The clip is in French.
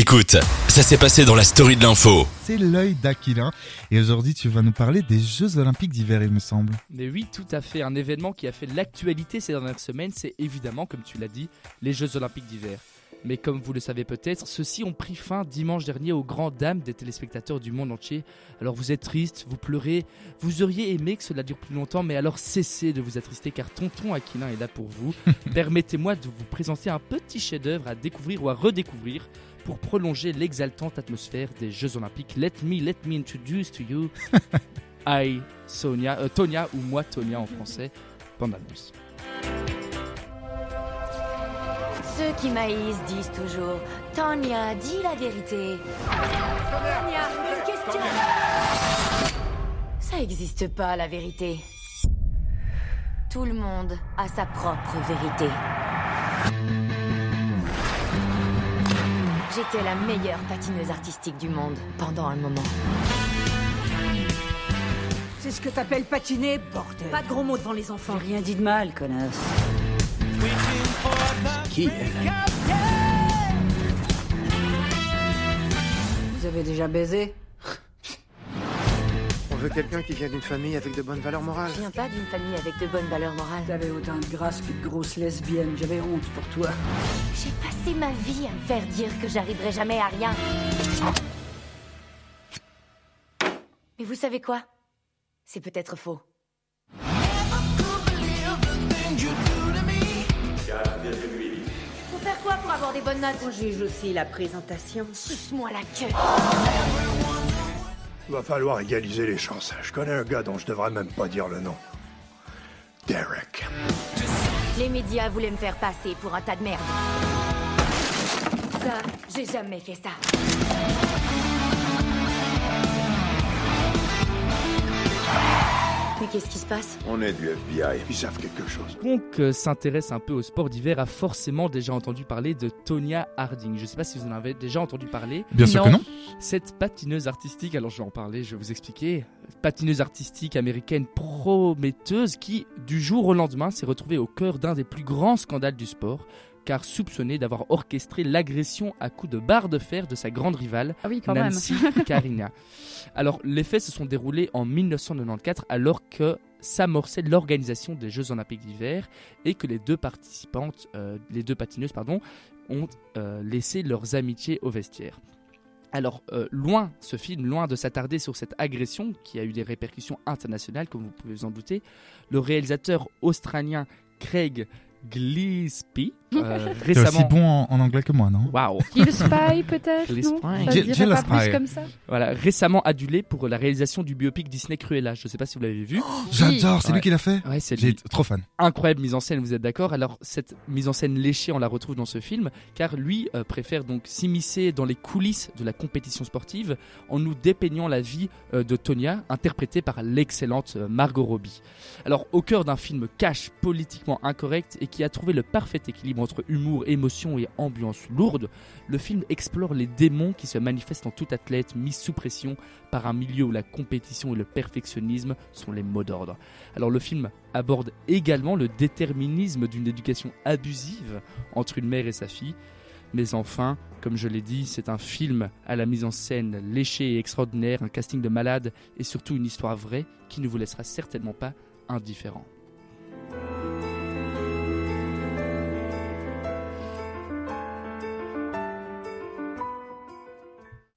Écoute, ça s'est passé dans la story de l'info. C'est l'œil d'Aquilin. Et aujourd'hui, tu vas nous parler des Jeux Olympiques d'hiver, il me semble. Mais oui, tout à fait. Un événement qui a fait l'actualité ces dernières semaines, c'est évidemment, comme tu l'as dit, les Jeux Olympiques d'hiver. Mais comme vous le savez peut-être, ceux-ci ont pris fin dimanche dernier aux grandes dames des téléspectateurs du monde entier. Alors vous êtes triste, vous pleurez, vous auriez aimé que cela dure plus longtemps, mais alors cessez de vous attrister car Tonton Aquilin est là pour vous. Permettez-moi de vous présenter un petit chef-d'œuvre à découvrir ou à redécouvrir pour prolonger l'exaltante atmosphère des Jeux Olympiques. Let me, let me introduce to you I, Sonia, euh, Tonia ou moi Tonia en français, pendant l'annonce. Ceux qui maïsent disent toujours Tania, dis la vérité. Tania, une question. Ça existe pas, la vérité. Tout le monde a sa propre vérité. J'étais la meilleure patineuse artistique du monde pendant un moment. C'est ce que t'appelles patiner, bordel. Pas de gros mots devant les enfants. Rien dit de mal, connasse. Qui elle Vous avez déjà baisé? Veut quelqu'un qui vient d'une famille avec de bonnes valeurs morales. Je viens pas d'une famille avec de bonnes valeurs morales. T'avais autant de grâce qu'une grosse lesbienne. J'avais honte pour toi. J'ai passé ma vie à me faire dire que j'arriverai jamais à rien. Mais vous savez quoi? C'est peut-être faux. Faut faire quoi pour avoir des bonnes notes? On juge aussi la présentation. Suce-moi la queue. Va falloir égaliser les chances. Je connais un gars dont je devrais même pas dire le nom. Derek. Les médias voulaient me faire passer pour un tas de merde. Ça, j'ai jamais fait ça. Mais qu'est-ce qui se passe? On est du FBI. Ils savent quelque chose. Quiconque euh, s'intéresse un peu au sport d'hiver a forcément déjà entendu parler de Tonya Harding. Je ne sais pas si vous en avez déjà entendu parler. Bien sûr que non. Cette patineuse artistique, alors je vais en parler, je vais vous expliquer. Patineuse artistique américaine prometteuse qui, du jour au lendemain, s'est retrouvée au cœur d'un des plus grands scandales du sport, car soupçonnée d'avoir orchestré l'agression à coups de barre de fer de sa grande rivale, Ah oui, Nancy Karina. Alors, les faits se sont déroulés en 1994 alors que s'amorçait l'organisation des Jeux Olympiques d'hiver et que les deux participantes, euh, les deux patineuses, pardon, ont euh, laissé leurs amitiés au vestiaire. Alors, euh, loin, ce film, loin de s'attarder sur cette agression qui a eu des répercussions internationales, comme vous pouvez vous en douter, le réalisateur australien Craig Gillespie, euh, T'es aussi récemment... bon en, en anglais que moi, non? Waouh Jill Spy peut-être plus comme ça? Voilà, récemment adulé pour la réalisation du biopic Disney Cruella. Je ne sais pas si vous l'avez vu. J'adore, c'est Ouais. lui qui l'a fait? Ouais, c'est J'ai lui. trop fan. incroyable mise en scène, vous êtes d'accord? Alors cette mise en scène léchée, on la retrouve dans ce film, car lui euh, préfère donc s'immiscer dans les coulisses de la compétition sportive en nous dépeignant la vie euh, de Tonya, interprétée par l'excellente euh, Margot Robbie. Alors au cœur d'un film cash, politiquement incorrect et qui a trouvé le parfait équilibre entre humour, émotion et ambiance lourde, le film explore les démons qui se manifestent en tout athlète mis sous pression par un milieu où la compétition et le perfectionnisme sont les mots d'ordre. Alors le film aborde également le déterminisme d'une éducation abusive entre une mère et sa fille. Mais enfin, comme je l'ai dit, c'est un film à la mise en scène léchée et extraordinaire, un casting de malade et surtout une histoire vraie qui ne vous laissera certainement pas indifférent.